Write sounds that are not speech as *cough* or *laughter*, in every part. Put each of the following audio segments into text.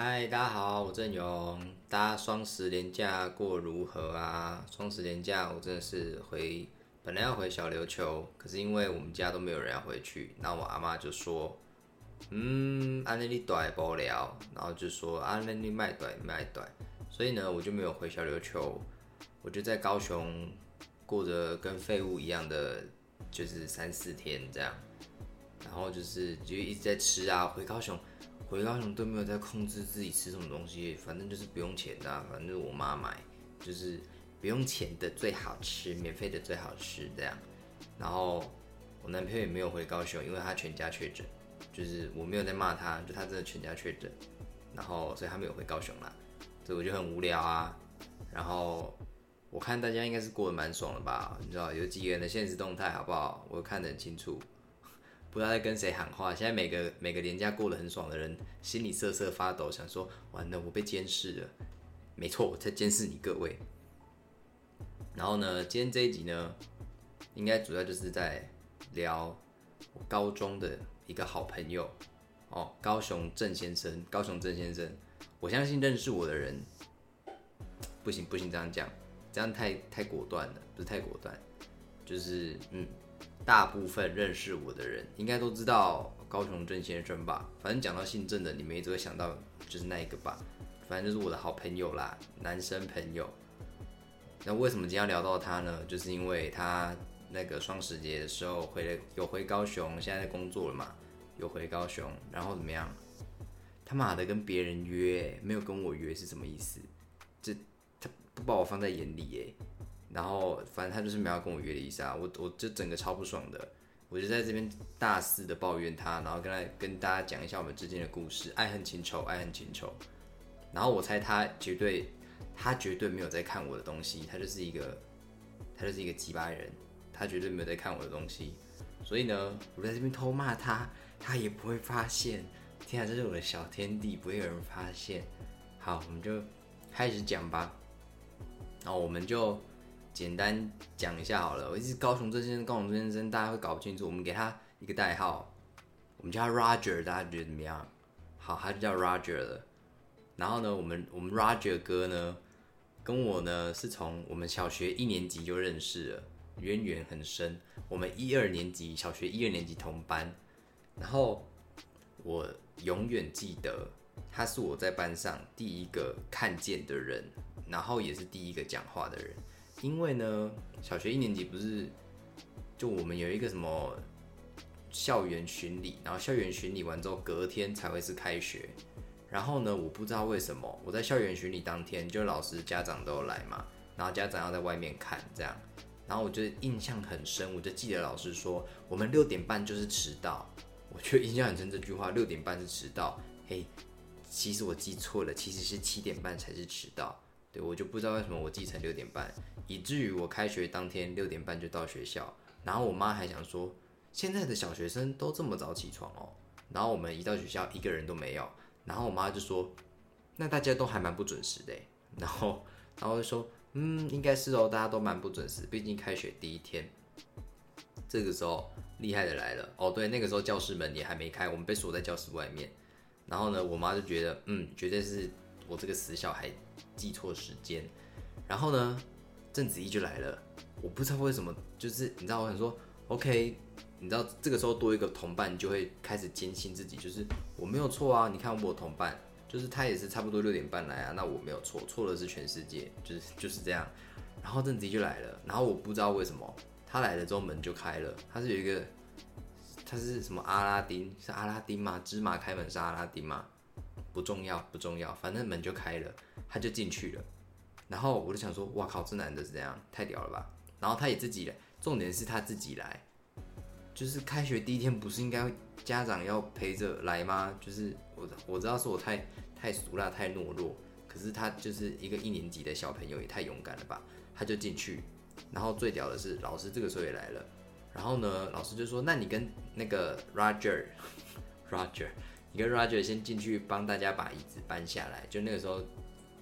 嗨，大家好，我郑勇。大家双十连假过如何啊？双十连假我真的是回，本来要回小琉球，可是因为我们家都没有人要回去，然后我阿妈就说，嗯，安那你短不了，然后就说啊，那你卖短卖短，所以呢，我就没有回小琉球，我就在高雄过着跟废物一样的，就是三四天这样，然后就是就一直在吃啊，回高雄。回高雄都没有在控制自己吃什么东西，反正就是不用钱的，反正我妈买，就是不用钱的最好吃，免费的最好吃这样。然后我男朋友也没有回高雄，因为他全家确诊，就是我没有在骂他，就他真的全家确诊，然后所以他没有回高雄啦，所以我就很无聊啊。然后我看大家应该是过得蛮爽的吧，你知道有几个人的现实动态好不好？我看得很清楚。不知道在跟谁喊话。现在每个每个年假过得很爽的人，心里瑟瑟发抖，想说：完了，我被监视了。没错，我在监视你各位。然后呢，今天这一集呢，应该主要就是在聊我高中的一个好朋友哦，高雄郑先生。高雄郑先生，我相信认识我的人，不行不行，这样讲，这样太太果断了，不是太果断，就是嗯。大部分认识我的人应该都知道高雄郑先生吧？反正讲到姓郑的，你们一直会想到就是那一个吧？反正就是我的好朋友啦，男生朋友。那为什么今天要聊到他呢？就是因为他那个双十节的时候回了，有回高雄，现在在工作了嘛，有回高雄，然后怎么样？他妈的跟别人约，没有跟我约是什么意思？这他不把我放在眼里哎。然后反正他就是没有跟我约的意思啊，我我就整个超不爽的，我就在这边大肆的抱怨他，然后跟他跟大家讲一下我们之间的故事，爱恨情仇，爱恨情仇。然后我猜他绝对，他绝对没有在看我的东西，他就是一个，他就是一个鸡巴人，他绝对没有在看我的东西。所以呢，我在这边偷骂他，他也不会发现。天啊，这是我的小天地，不会有人发现。好，我们就开始讲吧。然后我们就。简单讲一下好了，我一直高雄这先生，高雄这先生，大家会搞不清楚。我们给他一个代号，我们叫他 Roger，大家觉得怎么样？好，他就叫 Roger 了。然后呢，我们我们 Roger 哥呢，跟我呢是从我们小学一年级就认识了，渊源很深。我们一二年级，小学一二年级同班。然后我永远记得，他是我在班上第一个看见的人，然后也是第一个讲话的人。因为呢，小学一年级不是就我们有一个什么校园巡礼，然后校园巡礼完之后，隔天才会是开学。然后呢，我不知道为什么，我在校园巡礼当天，就老师家长都来嘛，然后家长要在外面看这样，然后我就印象很深，我就记得老师说我们六点半就是迟到，我就印象很深这句话，六点半是迟到。嘿，其实我记错了，其实是七点半才是迟到。我就不知道为什么我记成六点半。以至于我开学当天六点半就到学校，然后我妈还想说，现在的小学生都这么早起床哦。然后我们一到学校一个人都没有，然后我妈就说，那大家都还蛮不准时的。然后，然后就说，嗯，应该是哦，大家都蛮不准时，毕竟开学第一天。这个时候厉害的来了哦，对，那个时候教室门也还没开，我们被锁在教室外面。然后呢，我妈就觉得，嗯，绝对是我这个死小孩记错时间。然后呢？郑子怡就来了，我不知道为什么，就是你知道，我想说，OK，你知道这个时候多一个同伴，就会开始坚信自己，就是我没有错啊。你看我同伴，就是他也是差不多六点半来啊，那我没有错，错的是全世界，就是就是这样。然后郑子怡就来了，然后我不知道为什么他来了之后门就开了，他是有一个，他是什么阿拉丁？是阿拉丁吗？芝麻开门是阿拉丁吗？不重要，不重要，反正门就开了，他就进去了。然后我就想说，哇靠，这男的是这样，太屌了吧！然后他也自己来，重点是他自己来，就是开学第一天不是应该家长要陪着来吗？就是我我知道是我太太俗辣太懦弱，可是他就是一个一年级的小朋友，也太勇敢了吧！他就进去，然后最屌的是老师这个时候也来了，然后呢，老师就说，那你跟那个 Roger，Roger，*laughs* 你跟 Roger 先进去帮大家把椅子搬下来，就那个时候。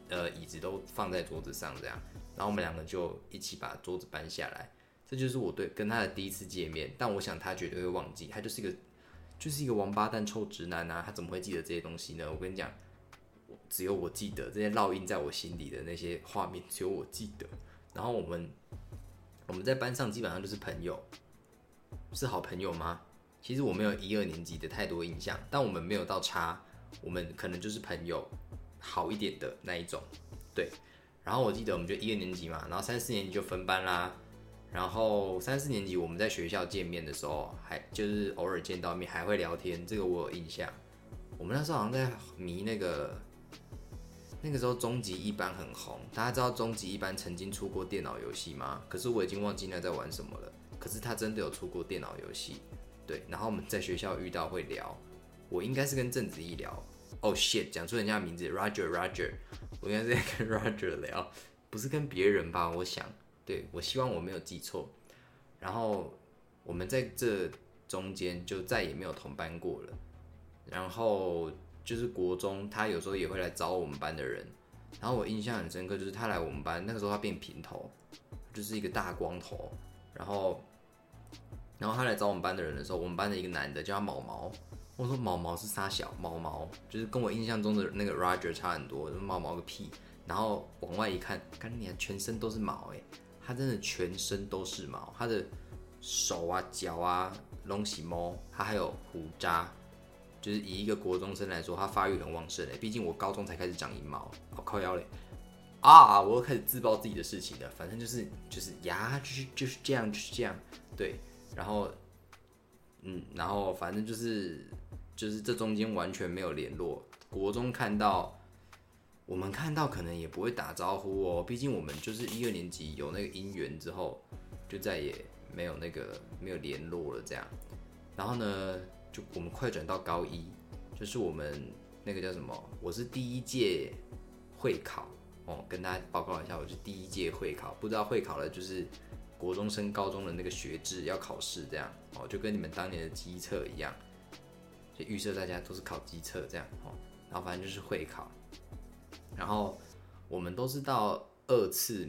呃，椅子都放在桌子上这样，然后我们两个就一起把桌子搬下来。这就是我对跟他的第一次见面，但我想他绝对会忘记，他就是一个 *laughs* 就是一个王八蛋臭直男啊，他怎么会记得这些东西呢？我跟你讲，只有我记得这些烙印在我心里的那些画面，只有我记得。然后我们我们在班上基本上就是朋友，是好朋友吗？其实我没有一二年级的太多印象，但我们没有到差，我们可能就是朋友好一点的那一种，对。然后我记得我们就一二年级嘛，然后三四年级就分班啦。然后三四年级我们在学校见面的时候，还就是偶尔见到面还会聊天，这个我有印象。我们那时候好像在迷那个，那个时候终极一班很红，大家知道终极一班曾经出过电脑游戏吗？可是我已经忘记那在玩什么了。可是他真的有出过电脑游戏，对。然后我们在学校遇到会聊，我应该是跟郑子怡聊。Oh shit，讲出人家名字，Roger Roger，我应该是在跟 *laughs* Roger 聊，不是跟别人吧？我想。对，我希望我没有记错。然后我们在这中间就再也没有同班过了。然后就是国中，他有时候也会来找我们班的人。然后我印象很深刻，就是他来我们班那个时候，他变平头，就是一个大光头。然后，然后他来找我们班的人的时候，我们班的一个男的叫他毛毛。我说毛毛是沙小毛毛，就是跟我印象中的那个 Roger 差很多，毛毛个屁。然后往外一看，看你全身都是毛哎。他真的全身都是毛，他的手啊、脚啊、隆起毛，它还有胡渣，就是以一个国中生来说，他发育很旺盛嘞。毕竟我高中才开始长阴毛，好靠腰嘞啊！我又开始自曝自己的事情了。反正就是就是呀，就是就是这样，就是这样。对，然后嗯，然后反正就是就是这中间完全没有联络。国中看到。我们看到可能也不会打招呼哦，毕竟我们就是一二年级有那个姻缘之后，就再也没有那个没有联络了这样。然后呢，就我们快转到高一，就是我们那个叫什么？我是第一届会考哦，跟大家报告一下，我是第一届会考。不知道会考的就是国中升高中的那个学制要考试这样哦，就跟你们当年的机测一样，就预设大家都是考机测这样哦。然后反正就是会考。然后我们都是到二次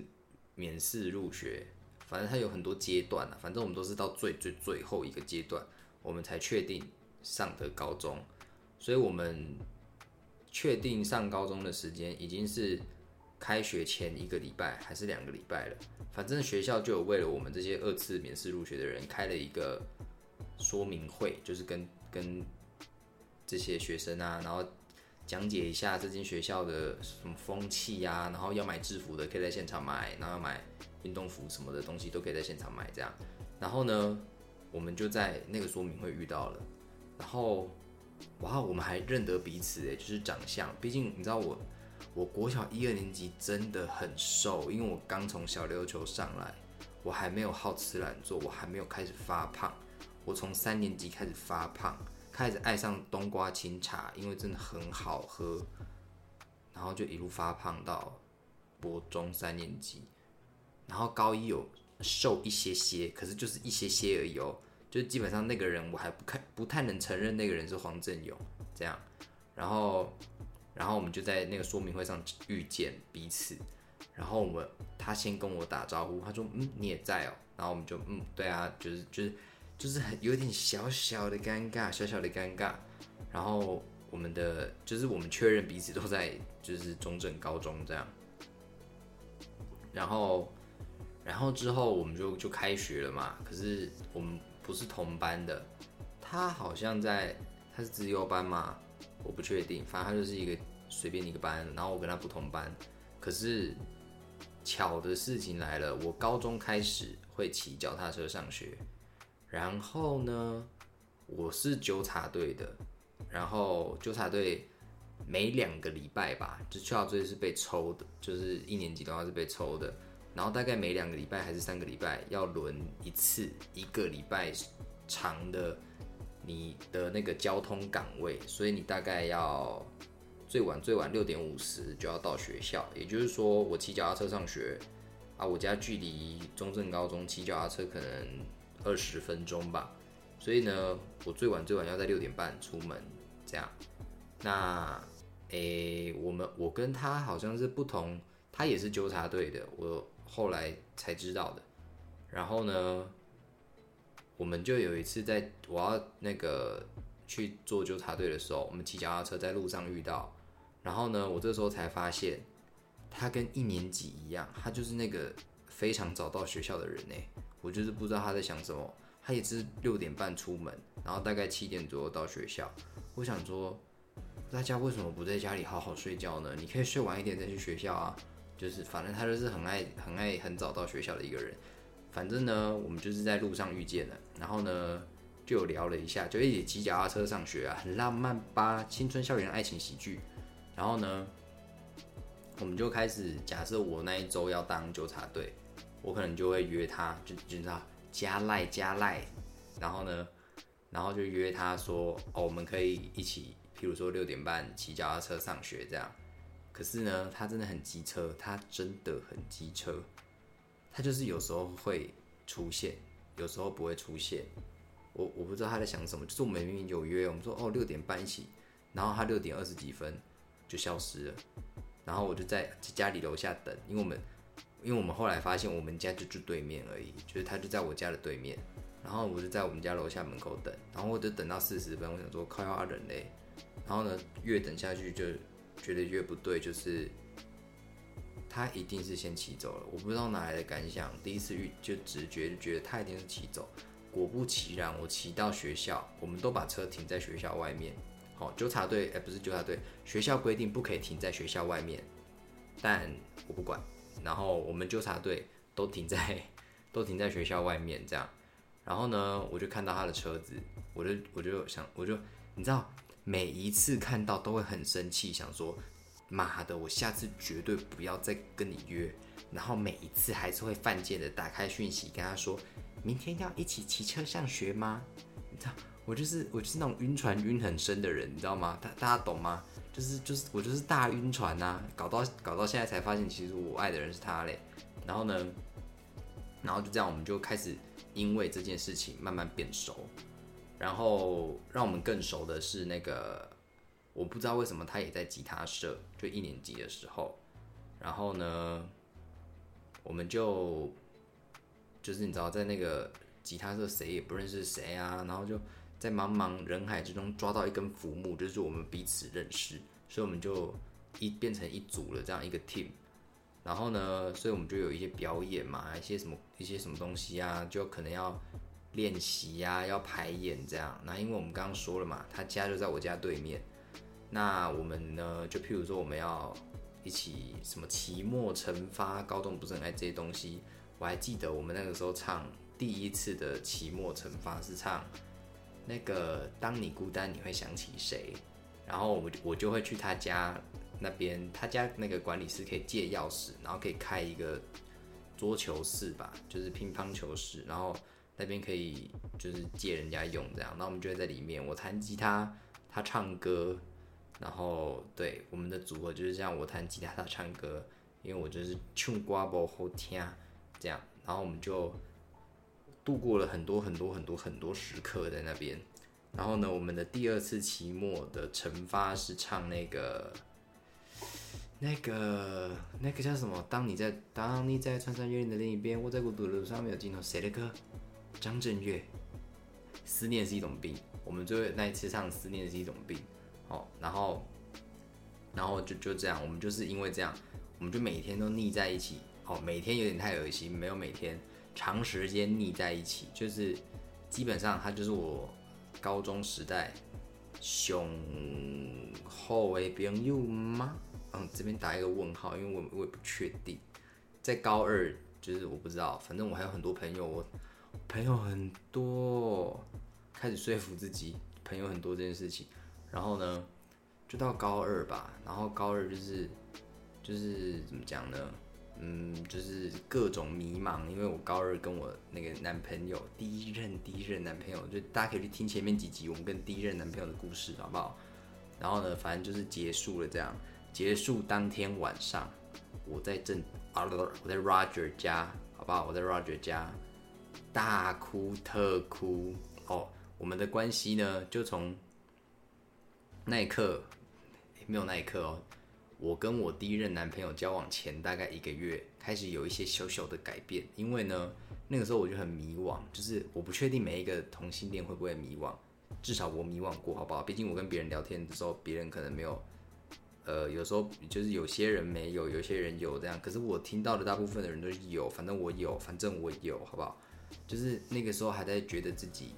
免试入学，反正它有很多阶段啊，反正我们都是到最最最后一个阶段，我们才确定上的高中。所以我们确定上高中的时间已经是开学前一个礼拜还是两个礼拜了。反正学校就有为了我们这些二次免试入学的人开了一个说明会，就是跟跟这些学生啊，然后。讲解一下这间学校的什么风气呀，然后要买制服的可以在现场买，然后买运动服什么的东西都可以在现场买这样。然后呢，我们就在那个说明会遇到了，然后哇，我们还认得彼此诶，就是长相。毕竟你知道我，我国小一二年级真的很瘦，因为我刚从小溜球上来，我还没有好吃懒做，我还没有开始发胖，我从三年级开始发胖。开始爱上冬瓜清茶，因为真的很好喝，然后就一路发胖到国中三年级，然后高一有瘦一些些，可是就是一些些而已哦，就基本上那个人我还不看不太能承认那个人是黄振勇这样，然后然后我们就在那个说明会上遇见彼此，然后我们他先跟我打招呼，他说嗯你也在哦，然后我们就嗯对啊，就是就是。就是很有点小小的尴尬，小小的尴尬。然后我们的就是我们确认彼此都在就是中正高中这样。然后，然后之后我们就就开学了嘛。可是我们不是同班的，他好像在他是自由班嘛，我不确定。反正他就是一个随便一个班，然后我跟他不同班。可是巧的事情来了，我高中开始会骑脚踏车上学。然后呢，我是纠察队的，然后纠察队每两个礼拜吧，就纠察队是被抽的，就是一年级的话是被抽的，然后大概每两个礼拜还是三个礼拜要轮一次，一个礼拜长的你的那个交通岗位，所以你大概要最晚最晚六点五十就要到学校，也就是说我骑脚踏车上学啊，我家距离中正高中骑脚踏车可能。二十分钟吧，所以呢，我最晚最晚要在六点半出门，这样。那，诶，我们我跟他好像是不同，他也是纠察队的，我后来才知道的。然后呢，我们就有一次在我要那个去做纠察队的时候，我们骑脚踏车在路上遇到，然后呢，我这时候才发现，他跟一年级一样，他就是那个非常早到学校的人呢。我就是不知道他在想什么。他也是六点半出门，然后大概七点左右到学校。我想说，大家为什么不在家里好好睡觉呢？你可以睡晚一点再去学校啊。就是反正他就是很爱很爱很早到学校的一个人。反正呢，我们就是在路上遇见了，然后呢就聊了一下，就一起骑脚踏车上学啊，很浪漫吧？青春校园爱情喜剧。然后呢，我们就开始假设我那一周要当纠察队，我可能就会约他，就就知道。加赖加赖，然后呢，然后就约他说，哦，我们可以一起，譬如说六点半骑脚踏车上学这样。可是呢，他真的很机车，他真的很机车，他就是有时候会出现，有时候不会出现。我我不知道他在想什么，就是我们明明有约，我们说哦六点半一起，然后他六点二十几分就消失了，然后我就在家里楼下等，因为我们。因为我们后来发现，我们家就住对面而已，就是他就在我家的对面，然后我就在我们家楼下门口等，然后我就等到四十分，我想说靠要人嘞，然后呢越等下去就觉得越不对，就是他一定是先骑走了，我不知道哪来的感想，第一次遇就直觉就觉得他一定是骑走，果不其然，我骑到学校，我们都把车停在学校外面，好纠察队哎不是纠察队，学校规定不可以停在学校外面，但我不管。然后我们纠察队都停在 *laughs* 都停在学校外面这样，然后呢，我就看到他的车子，我就我就想，我就你知道，每一次看到都会很生气，想说妈的，我下次绝对不要再跟你约。然后每一次还是会犯贱的打开讯息跟他说，明天要一起骑车上学吗？你知道，我就是我就是那种晕船晕很深的人，你知道吗？大大家懂吗？就是就是我就是大晕船呐，搞到搞到现在才发现，其实我爱的人是他嘞。然后呢，然后就这样，我们就开始因为这件事情慢慢变熟。然后让我们更熟的是那个，我不知道为什么他也在吉他社，就一年级的时候。然后呢，我们就就是你知道，在那个吉他社谁也不认识谁啊，然后就。在茫茫人海之中抓到一根浮木，就是我们彼此认识，所以我们就一变成一组了这样一个 team。然后呢，所以我们就有一些表演嘛，一些什么一些什么东西啊，就可能要练习呀，要排演这样。那因为我们刚刚说了嘛，他家就在我家对面，那我们呢，就譬如说我们要一起什么期末惩罚，高中不是很爱这些东西。我还记得我们那个时候唱第一次的期末惩罚是唱。那个，当你孤单，你会想起谁？然后我我就会去他家那边，他家那个管理室可以借钥匙，然后可以开一个桌球室吧，就是乒乓球室，然后那边可以就是借人家用这样。那我们就会在里面，我弹吉他，他唱歌，然后对我们的组合就是这样，我弹吉他，他唱歌，因为我就是唱歌不好听这样，然后我们就。度过了很多很多很多很多时刻在那边，然后呢，我们的第二次期末的惩罚是唱那个那个那个叫什么？当你在当你在穿山越岭的另一边，我在孤独的路上没有尽头。谁的歌？张震岳。思念是一种病。我们最后那一次唱思念是一种病。哦，然后然后就就这样，我们就是因为这样，我们就每天都腻在一起。哦，每天有点太恶心，没有每天。长时间腻在一起，就是基本上他就是我高中时代雄厚的朋友吗？嗯，这边打一个问号，因为我我也不确定。在高二，就是我不知道，反正我还有很多朋友，我朋友很多，开始说服自己朋友很多这件事情。然后呢，就到高二吧，然后高二就是就是怎么讲呢？嗯，就是各种迷茫，因为我高二跟我那个男朋友第一任第一任男朋友，就大家可以去听前面几集我们跟第一任男朋友的故事，好不好？然后呢，反正就是结束了这样。结束当天晚上，我在正啊我在 Roger 家，好不好？我在 Roger 家大哭特哭哦。我们的关系呢，就从那一刻没有那一刻哦。我跟我第一任男朋友交往前大概一个月，开始有一些小小的改变。因为呢，那个时候我就很迷惘，就是我不确定每一个同性恋会不会迷惘，至少我迷惘过，好不好？毕竟我跟别人聊天的时候，别人可能没有，呃，有时候就是有些人没有，有些人有这样。可是我听到的大部分的人都有，反正我有，反正我有，好不好？就是那个时候还在觉得自己，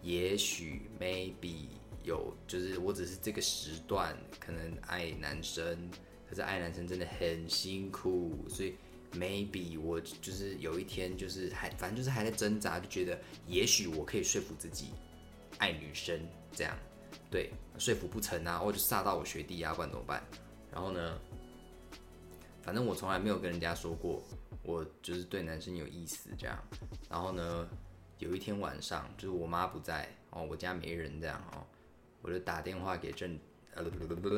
也许 maybe 有，就是我只是这个时段可能爱男生，可是爱男生真的很辛苦，所以 maybe 我就是有一天就是还反正就是还在挣扎，就觉得也许我可以说服自己爱女生这样。对，说服不成啊，或者煞到我学弟啊，不然怎么办？然后呢，反正我从来没有跟人家说过，我就是对男生有意思这样。然后呢，有一天晚上，就是我妈不在哦，我家没人这样哦，我就打电话给郑呃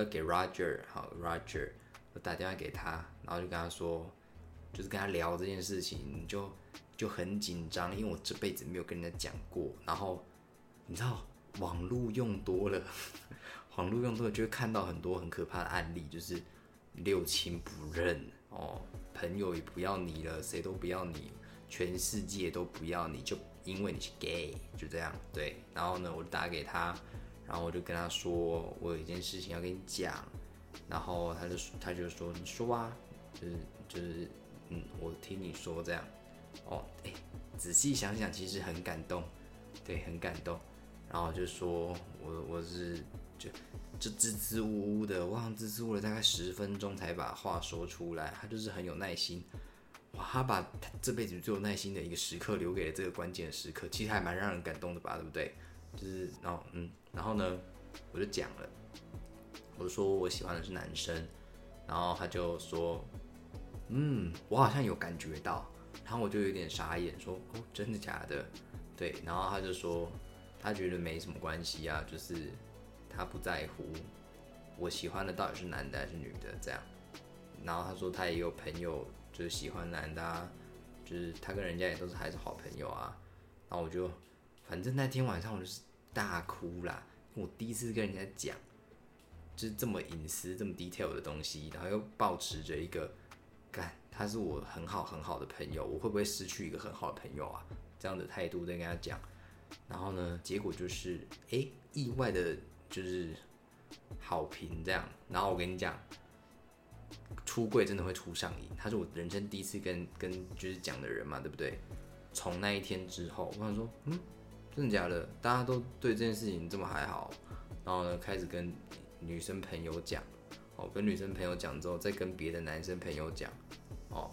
给 Roger 好 Roger，我打电话给他，然后就跟他说，就是跟他聊这件事情，就就很紧张，因为我这辈子没有跟人家讲过。然后你知道。网络用多了，*laughs* 网络用多了就会看到很多很可怕的案例，就是六亲不认哦，朋友也不要你了，谁都不要你，全世界都不要你，就因为你是 gay，就这样对。然后呢，我打给他，然后我就跟他说，我有一件事情要跟你讲，然后他就他就说，你说啊，就是就是嗯，我听你说这样，哦，哎，仔细想想，其实很感动，对，很感动。然后就说，我我是就就支支吾吾的，我好像支支吾了大概十分钟才把话说出来。他就是很有耐心，哇，他把他这辈子最有耐心的一个时刻留给了这个关键的时刻，其实还蛮让人感动的吧，对不对？就是然后嗯，然后呢，我就讲了，我说我喜欢的是男生，然后他就说，嗯，我好像有感觉到，然后我就有点傻眼，说哦，真的假的？对，然后他就说。他觉得没什么关系啊，就是他不在乎我喜欢的到底是男的还是女的这样。然后他说他也有朋友就是喜欢男的，啊，就是他跟人家也都是还是好朋友啊。然后我就反正那天晚上我就是大哭啦，我第一次跟人家讲就是这么隐私这么 detail 的东西，然后又保持着一个干他是我很好很好的朋友，我会不会失去一个很好的朋友啊？这样的态度在跟他讲。然后呢，结果就是，哎，意外的，就是好评这样。然后我跟你讲，出柜真的会出上瘾。他是我人生第一次跟跟就是讲的人嘛，对不对？从那一天之后，我想说，嗯，真的假的？大家都对这件事情这么还好。然后呢，开始跟女生朋友讲，哦，跟女生朋友讲之后，再跟别的男生朋友讲，哦，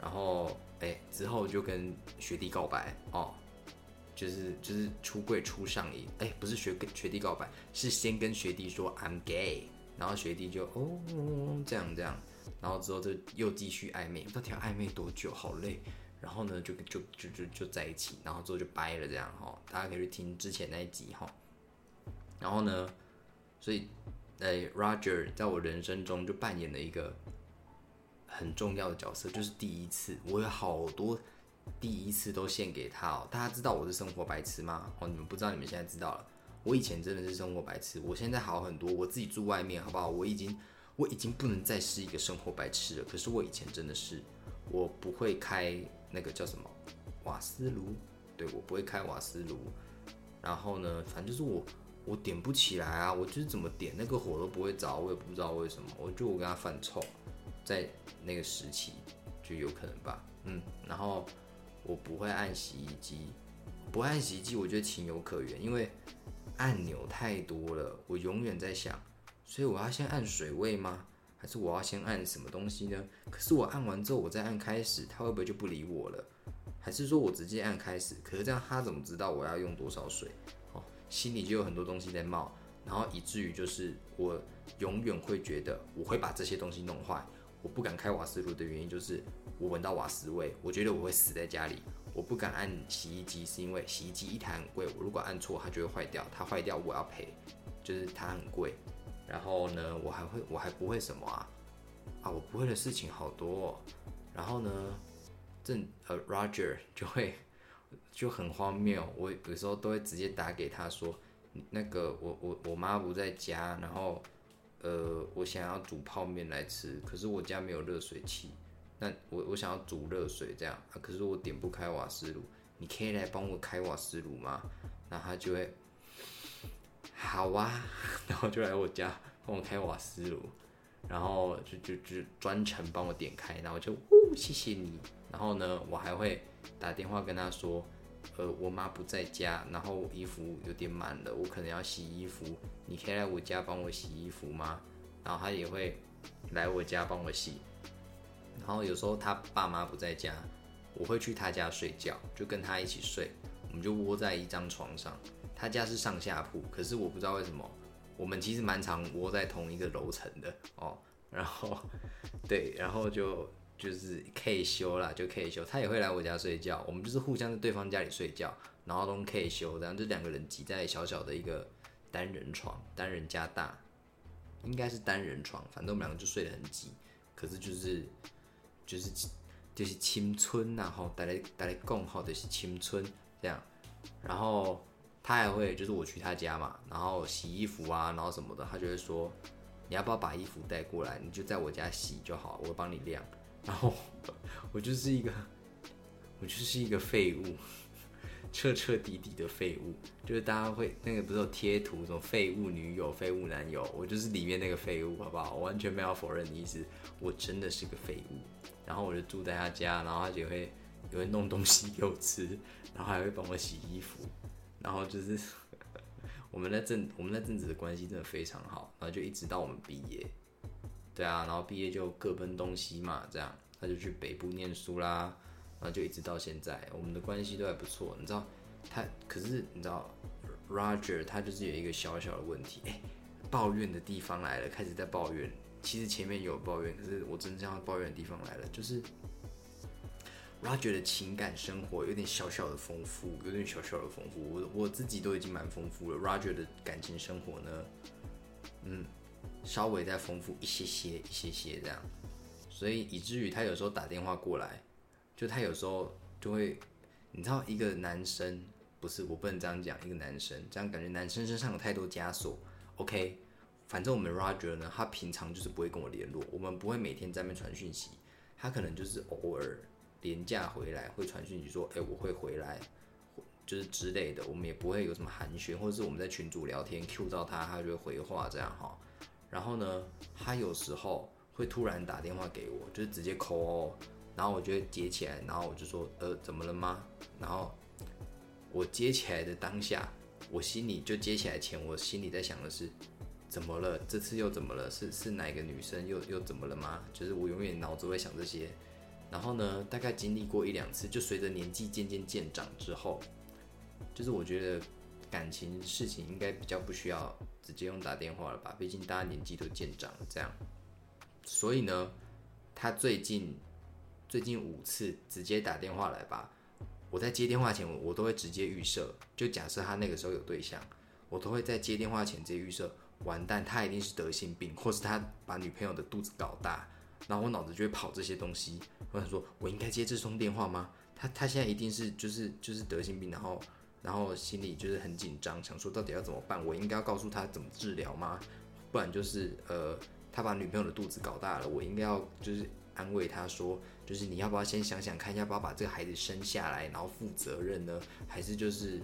然后哎，之后就跟学弟告白，哦。就是就是出柜出上瘾，哎，不是学跟学弟告白，是先跟学弟说 I'm gay，然后学弟就哦这样这样，然后之后就又继续暧昧，到底要暧昧多久？好累，然后呢就就就就就在一起，然后之后就掰了这样哈，大家可以去听之前那一集哈。然后呢，所以呃 Roger 在我人生中就扮演了一个很重要的角色，就是第一次我有好多。第一次都献给他哦！大家知道我是生活白痴吗？哦，你们不知道，你们现在知道了。我以前真的是生活白痴，我现在好很多。我自己住外面，好不好？我已经，我已经不能再是一个生活白痴了。可是我以前真的是，我不会开那个叫什么瓦斯炉，对我不会开瓦斯炉。然后呢，反正就是我，我点不起来啊！我就是怎么点那个火都不会着，我也不知道为什么。我就我跟他犯冲，在那个时期就有可能吧。嗯，然后。我不会按洗衣机，不按洗衣机，我觉得情有可原，因为按钮太多了，我永远在想，所以我要先按水位吗？还是我要先按什么东西呢？可是我按完之后，我再按开始，它会不会就不理我了？还是说我直接按开始？可是这样他怎么知道我要用多少水？哦，心里就有很多东西在冒，然后以至于就是我永远会觉得我会把这些东西弄坏。我不敢开瓦斯炉的原因就是。我闻到瓦斯味，我觉得我会死在家里。我不敢按洗衣机，是因为洗衣机一台很贵，我如果按错，它就会坏掉。它坏掉我要赔，就是它很贵。然后呢，我还会，我还不会什么啊？啊，我不会的事情好多。哦然后呢，正呃，Roger 就会就很荒谬。我有时候都会直接打给他说，那个我我我妈不在家，然后呃，我想要煮泡面来吃，可是我家没有热水器。那我我想要煮热水这样啊，可是我点不开瓦斯炉，你可以来帮我开瓦斯炉吗？那他就会好啊，*laughs* 然后就来我家帮我开瓦斯炉，然后就就就专程帮我点开，然后就呜谢谢你，然后呢我还会打电话跟他说，呃我妈不在家，然后衣服有点满了，我可能要洗衣服，你可以来我家帮我洗衣服吗？然后他也会来我家帮我洗，然后有时候他爸妈不在家，我会去他家睡觉，就跟他一起睡，我们就窝在一张床上。他家是上下铺，可是我不知道为什么，我们其实蛮常窝在同一个楼层的哦。然后，*laughs* 对，然后就就是可以休啦，就可以休。他也会来我家睡觉，我们就是互相在对方家里睡觉，然后都可以休，然后就两个人挤在小小的一个单人床，单人加大，应该是单人床，反正我们两个就睡得很挤。可是就是就是就是青春，然后大家大家共好的是青春这样，然后。他还会就是我去他家嘛，然后洗衣服啊，然后什么的，他就会说，你要不要把衣服带过来？你就在我家洗就好，我帮你晾。然后 *laughs* 我就是一个，我就是一个废物，彻彻底底的废物。就是大家会那个不是有贴图，什么废物女友、废物男友，我就是里面那个废物，好不好？我完全没有否认的意思，我真的是个废物。然后我就住在他家，然后他就会也会弄东西给我吃，然后还会帮我洗衣服。然后就是 *laughs* 我们那阵我们那阵子的关系真的非常好，然后就一直到我们毕业，对啊，然后毕业就各奔东西嘛，这样他就去北部念书啦，然后就一直到现在，我们的关系都还不错。你知道他，可是你知道 Roger 他就是有一个小小的问题，哎，抱怨的地方来了，开始在抱怨。其实前面有抱怨，可是我真正要抱怨的地方来了，就是。Roger 的情感生活有点小小的丰富，有点小小的丰富。我我自己都已经蛮丰富了。Roger 的感情生活呢，嗯，稍微再丰富一些些，一些些这样。所以以至于他有时候打电话过来，就他有时候就会，你知道，一个男生不是我不能这样讲，一个男生这样感觉男生身上有太多枷锁。OK，反正我们 Roger 呢，他平常就是不会跟我联络，我们不会每天在那边传讯息，他可能就是偶尔。廉价回来会传讯息说，哎，我会回来，就是之类的，我们也不会有什么寒暄，或者是我们在群组聊天，Q 到他，他就会回话这样哈。然后呢，他有时候会突然打电话给我，就是直接 call，然后我就接起来，然后我就说，呃，怎么了吗？然后我接起来的当下，我心里就接起来前，我心里在想的是，怎么了？这次又怎么了？是是哪个女生又又怎么了吗？就是我永远脑子会想这些。然后呢，大概经历过一两次，就随着年纪渐渐渐长之后，就是我觉得感情事情应该比较不需要直接用打电话了吧，毕竟大家年纪都渐长了这样。所以呢，他最近最近五次直接打电话来吧，我在接电话前，我都会直接预设，就假设他那个时候有对象，我都会在接电话前直接预设，完蛋，他一定是得性病，或是他把女朋友的肚子搞大。然后我脑子就会跑这些东西，我想说，我应该接这通电话吗？他他现在一定是就是就是得性病，然后然后心里就是很紧张，想说到底要怎么办？我应该要告诉他怎么治疗吗？不然就是呃，他把女朋友的肚子搞大了，我应该要就是安慰他说，就是你要不要先想想看，要不要把这个孩子生下来，然后负责任呢？还是就是？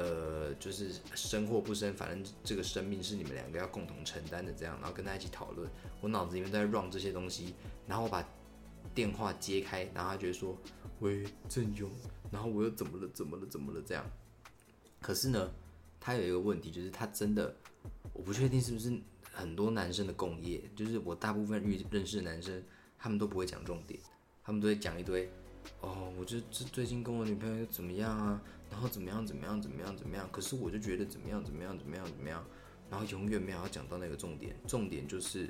呃，就是生或不生，反正这个生命是你们两个要共同承担的，这样，然后跟他一起讨论。我脑子里面都在 run 这些东西，然后我把电话接开，然后他觉得说，喂，郑勇，然后我又怎么了？怎么了？怎么了？这样。可是呢，他有一个问题，就是他真的，我不确定是不是很多男生的共业，就是我大部分遇认识的男生，他们都不会讲重点，他们都会讲一堆。哦，我就这最近跟我女朋友怎么样啊？然后怎么样怎么样怎么样怎么样？可是我就觉得怎么样怎么样怎么样怎么样？然后永远没有讲到那个重点，重点就是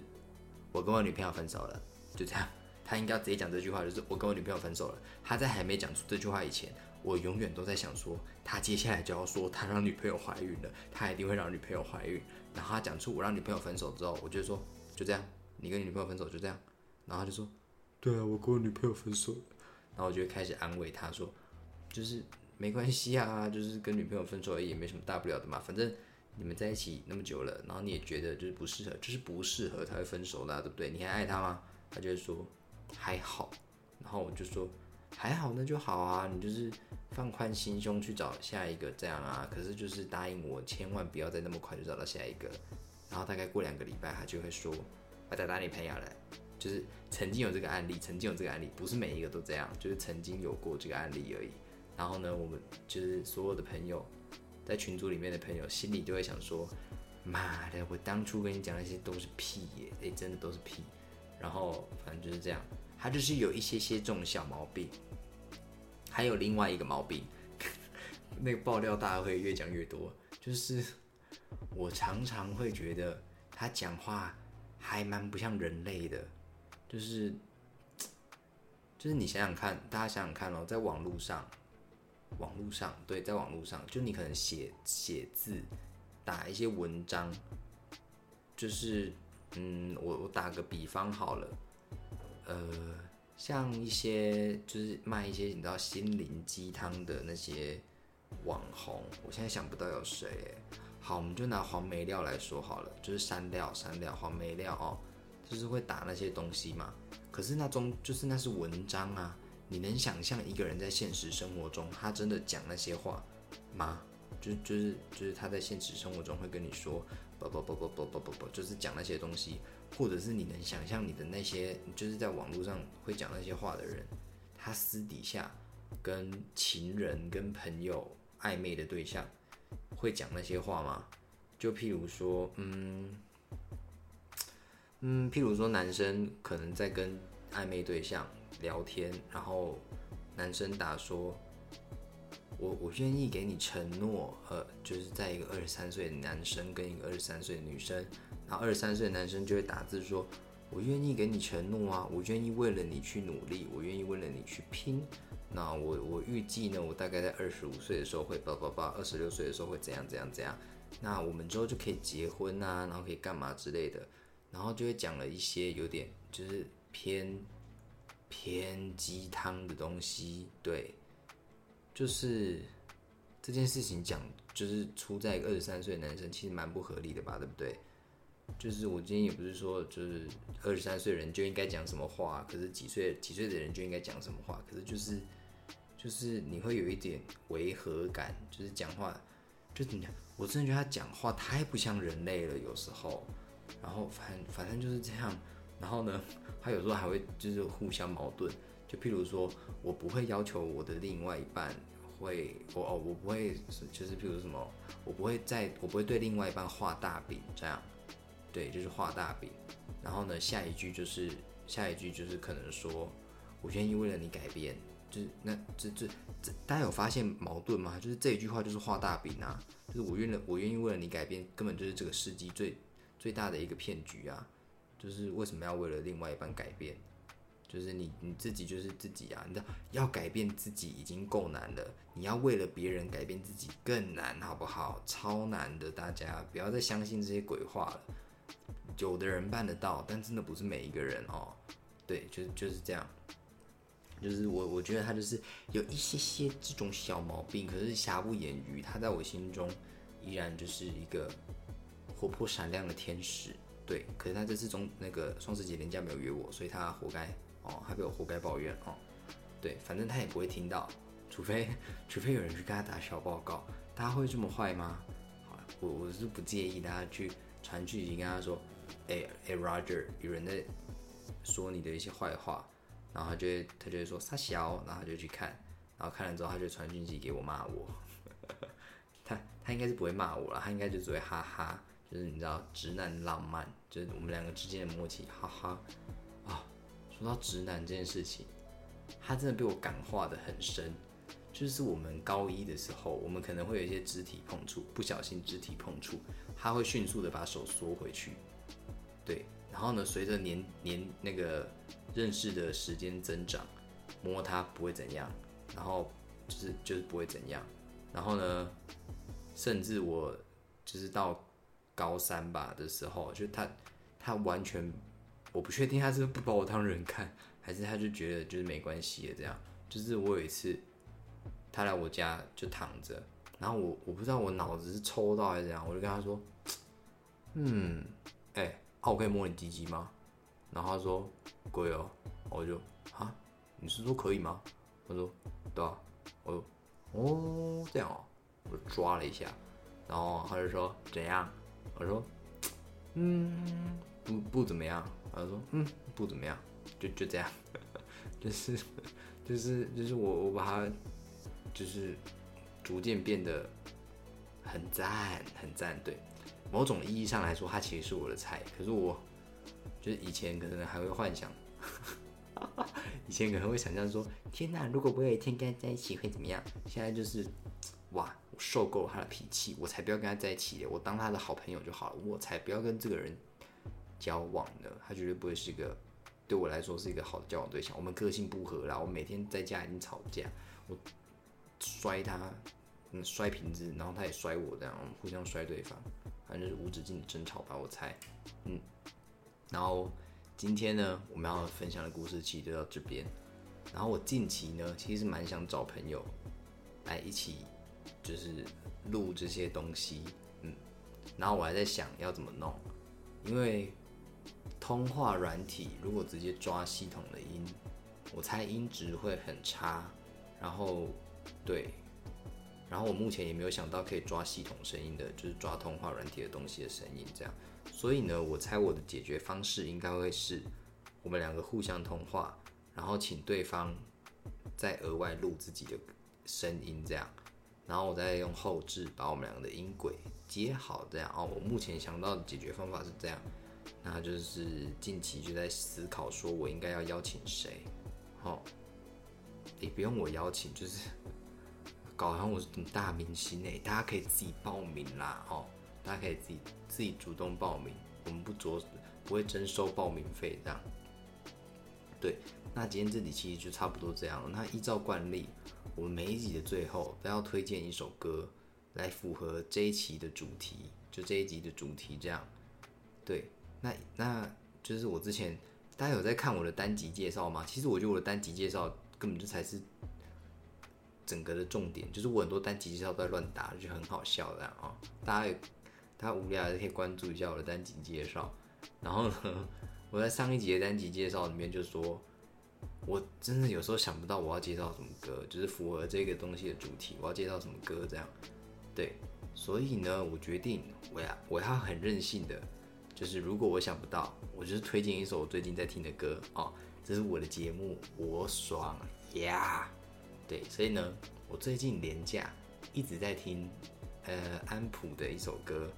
我跟我女朋友分手了，就这样。他应该直接讲这句话，就是我跟我女朋友分手了。他在还没讲出这句话以前，我永远都在想说，他接下来就要说他让女朋友怀孕了，他一定会让女朋友怀孕。然后他讲出我让女朋友分手之后，我就说就这样，你跟你女朋友分手就这样。然后他就说，对啊，我跟我女朋友分手。然后我就开始安慰他说，就是没关系啊，就是跟女朋友分手而已，也没什么大不了的嘛。反正你们在一起那么久了，然后你也觉得就是不适合，就是不适合才会分手的，对不对？你还爱他吗？他就会说还好。然后我就说还好那就好啊，你就是放宽心胸去找下一个这样啊。可是就是答应我，千万不要再那么快就找到下一个。然后大概过两个礼拜，他就会说把打打你朋友来，就是曾经有这个案例，曾经有这个案例，不是每一个都这样，就是曾经有过这个案例而已。然后呢，我们就是所有的朋友，在群组里面的朋友，心里就会想说：妈的，我当初跟你讲那些都是屁耶，哎，真的都是屁。然后反正就是这样，他就是有一些些这种小毛病。还有另外一个毛病，*laughs* 那个爆料大家会越讲越多，就是我常常会觉得他讲话还蛮不像人类的，就是就是你想想看，大家想想看哦，在网络上，网络上对，在网络上，就你可能写写字，打一些文章，就是嗯，我我打个比方好了，呃。像一些就是卖一些你知道心灵鸡汤的那些网红，我现在想不到有谁。好，我们就拿黄梅料来说好了，就是山料山料黄梅料哦，就是会打那些东西嘛。可是那种就是那是文章啊，你能想象一个人在现实生活中他真的讲那些话吗？就就是就是他在现实生活中会跟你说不不不不不不不不，就是讲那些东西。或者是你能想象你的那些就是在网络上会讲那些话的人，他私底下跟情人、跟朋友暧昧的对象会讲那些话吗？就譬如说，嗯嗯，譬如说男生可能在跟暧昧对象聊天，然后男生打说：“我我愿意给你承诺。”呃，就是在一个二十三岁的男生跟一个二十三岁的女生。然后二十三岁的男生就会打字说：“我愿意给你承诺啊，我愿意为了你去努力，我愿意为了你去拼。那我我预计呢，我大概在二十五岁的时候会叭叭叭，二十六岁的时候会怎样怎样怎样。那我们之后就可以结婚啊，然后可以干嘛之类的。然后就会讲了一些有点就是偏偏鸡汤的东西。对，就是这件事情讲，就是出在一个二十三岁的男生，其实蛮不合理的吧，对不对？”就是我今天也不是说，就是二十三岁人就应该讲什么话，可是几岁几岁的人就应该讲什么话，可是就是就是你会有一点违和感，就是讲话，就是你我真的觉得他讲话太不像人类了，有时候，然后反反正就是这样，然后呢，他有时候还会就是互相矛盾，就譬如说我不会要求我的另外一半会，我哦我不会就是譬如什么，我不会在我不会对另外一半画大饼这样。对，就是画大饼，然后呢，下一句就是下一句就是可能说，我愿意为了你改变，就是那这这这，大家有发现矛盾吗？就是这一句话就是画大饼啊，就是我愿了我愿意为了你改变，根本就是这个世纪最最大的一个骗局啊！就是为什么要为了另外一半改变？就是你你自己就是自己啊，你知道要改变自己已经够难了，你要为了别人改变自己更难，好不好？超难的，大家不要再相信这些鬼话了。有的人办得到，但真的不是每一个人哦。对，就是就是这样。就是我我觉得他就是有一些些这种小毛病，可是瑕不掩瑜，他在我心中依然就是一个活泼闪亮的天使。对，可是他这次中那个双十节连假没有约我，所以他活该哦，他被我活该抱怨哦。对，反正他也不会听到，除非 *laughs* 除非有人去跟他打小报告。大家会这么坏吗？好，我我是不介意大家去。传讯息跟他说：“哎哎，Roger，有人在说你的一些坏话。”然后他就会他就会说“撒小”，然后他就去看，然后看了之后他就传讯息给我骂我。*laughs* 他他应该是不会骂我了，他应该就只会哈哈，就是你知道直男浪漫，就是我们两个之间的默契，哈哈啊。说到直男这件事情，他真的被我感化的很深。就是我们高一的时候，我们可能会有一些肢体碰触，不小心肢体碰触。他会迅速的把手缩回去，对，然后呢，随着年年那个认识的时间增长，摸他不会怎样，然后就是就是不会怎样，然后呢，甚至我就是到高三吧的时候，就他他完全，我不确定他是不把我当人看，还是他就觉得就是没关系的这样，就是我有一次他来我家就躺着。然后我我不知道我脑子是抽到还是怎样，我就跟他说，嗯，哎，我可以摸你鸡鸡吗？然后他说，鬼哦。我就啊，你是说可以吗？他说，对啊。我说，哦，这样哦。我抓了一下，然后他就说怎样？我说，嗯，不不怎么样。他说嗯不怎么样，就就这样，*laughs* 就是就是就是我我把它就是逐渐变得很赞很赞，对，某种意义上来说，它其实是我的菜，可是我就是以前可能还会幻想。*laughs* 以前可能会想象说，天哪，如果我有一天跟他在一起会怎么样？现在就是，哇，我受够了他的脾气，我才不要跟他在一起的，我当他的好朋友就好了，我才不要跟这个人交往呢。他绝对不会是一个对我来说是一个好的交往对象。我们个性不合啦，我每天在家已经吵架，我摔他，嗯，摔瓶子，然后他也摔我，这样我们互相摔对方，反正就是无止境的争吵吧，我猜，嗯，然后。今天呢，我们要分享的故事其实就到这边。然后我近期呢，其实蛮想找朋友来一起，就是录这些东西，嗯。然后我还在想要怎么弄，因为通话软体如果直接抓系统的音，我猜音质会很差。然后，对，然后我目前也没有想到可以抓系统声音的，就是抓通话软体的东西的声音这样。所以呢，我猜我的解决方式应该会是，我们两个互相通话，然后请对方再额外录自己的声音，这样，然后我再用后置把我们两个的音轨接好，这样哦。我目前想到的解决方法是这样，那就是近期就在思考，说我应该要邀请谁，哦，也不用我邀请，就是 *laughs* 搞像我是大明星哎，大家可以自己报名啦，哦。大家可以自己自己主动报名，我们不着不会征收报名费这样。对，那今天这里其实就差不多这样。那依照惯例，我们每一集的最后都要推荐一首歌来符合这一期的主题，就这一集的主题这样。对，那那就是我之前大家有在看我的单集介绍吗？其实我觉得我的单集介绍根本就才是整个的重点，就是我很多单集介绍都在乱打，就很好笑这样啊，大家。大家无聊还是可以关注一下我的单集介绍。然后呢，*laughs* 我在上一集的单集介绍里面就说，我真的有时候想不到我要介绍什么歌，就是符合这个东西的主题，我要介绍什么歌这样。对，所以呢，我决定我要我要很任性的，就是如果我想不到，我就是推荐一首我最近在听的歌哦。这是我的节目，我爽呀。对，所以呢，我最近廉价一直在听。呃，安普的一首歌，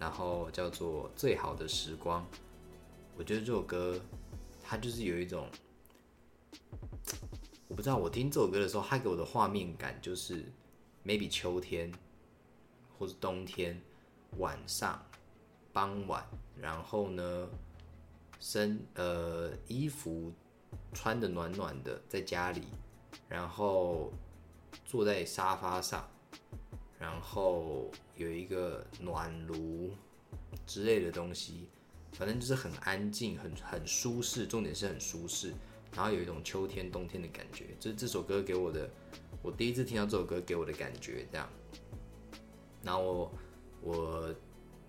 然后叫做《最好的时光》。我觉得这首歌，它就是有一种，不知道，我听这首歌的时候，它给我的画面感就是，maybe 秋天，或是冬天晚上傍晚，然后呢，身呃衣服穿的暖暖的，在家里，然后坐在沙发上。然后有一个暖炉之类的东西，反正就是很安静、很很舒适，重点是很舒适。然后有一种秋天、冬天的感觉。这这首歌给我的，我第一次听到这首歌给我的感觉这样。然后我我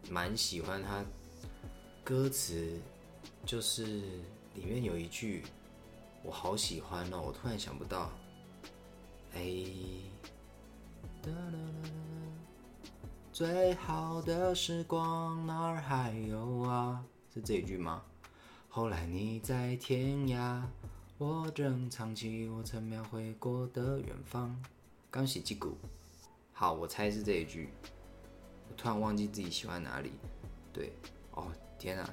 蛮喜欢它歌词，就是里面有一句我好喜欢哦，我突然想不到，哎。最好的时光哪儿还有啊？是这一句吗？后来你在天涯，我正藏起我曾描绘过的远方。刚洗击鼓，好，我猜是这一句。我突然忘记自己喜欢哪里。对，哦，天哪！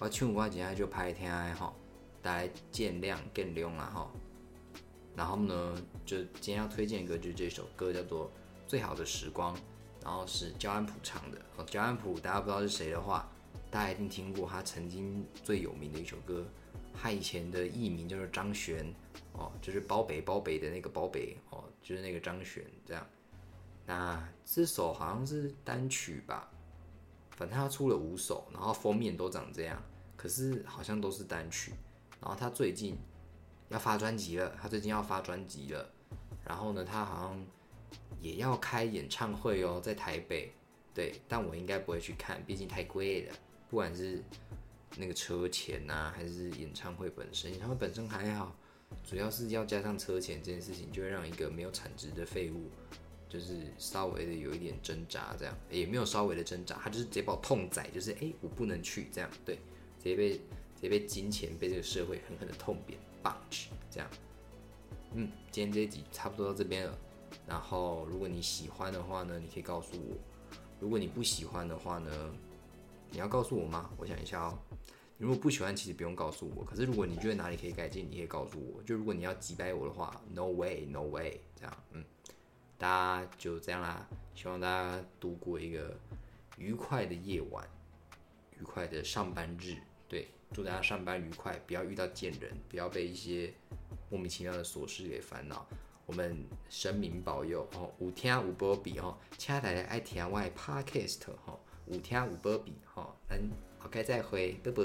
我唱我今天就拍听的哈，大家见谅见谅了哈。然后呢，就今天要推荐歌就是这首歌，叫做。最好的时光，然后是焦安普唱的。焦安普大家不知道是谁的话，大家一定听过他曾经最有名的一首歌。他以前的艺名叫做张悬，哦，就是包北包北的那个包北，哦，就是那个张悬这样。那这首好像是单曲吧，反正他出了五首，然后封面都长这样，可是好像都是单曲。然后他最近要发专辑了，他最近要发专辑了。然后呢，他好像。也要开演唱会哦，在台北，对，但我应该不会去看，毕竟太贵了。不管是那个车钱呐，还是演唱会本身，演唱会本身还好，主要是要加上车钱这件事情，就会让一个没有产值的废物，就是稍微的有一点挣扎，这样也没有稍微的挣扎，他就是直接把我痛宰，就是哎，我不能去这样，对，直接被直接被金钱、被这个社会狠狠的痛扁棒去这样。嗯，今天这一集差不多到这边了。然后，如果你喜欢的话呢，你可以告诉我；如果你不喜欢的话呢，你要告诉我吗？我想一下哦。如果不喜欢，其实不用告诉我。可是如果你觉得哪里可以改进，你可以告诉我。就如果你要击败我的话，No way，No way，这样，嗯，大家就这样啦。希望大家度过一个愉快的夜晚，愉快的上班日。对，祝大家上班愉快，不要遇到贱人，不要被一些莫名其妙的琐事给烦恼。我们神明保佑哦，有听有波比哦，请大家爱听我的 Podcast 哈，有听有波比吼，咱后开再会，拜拜。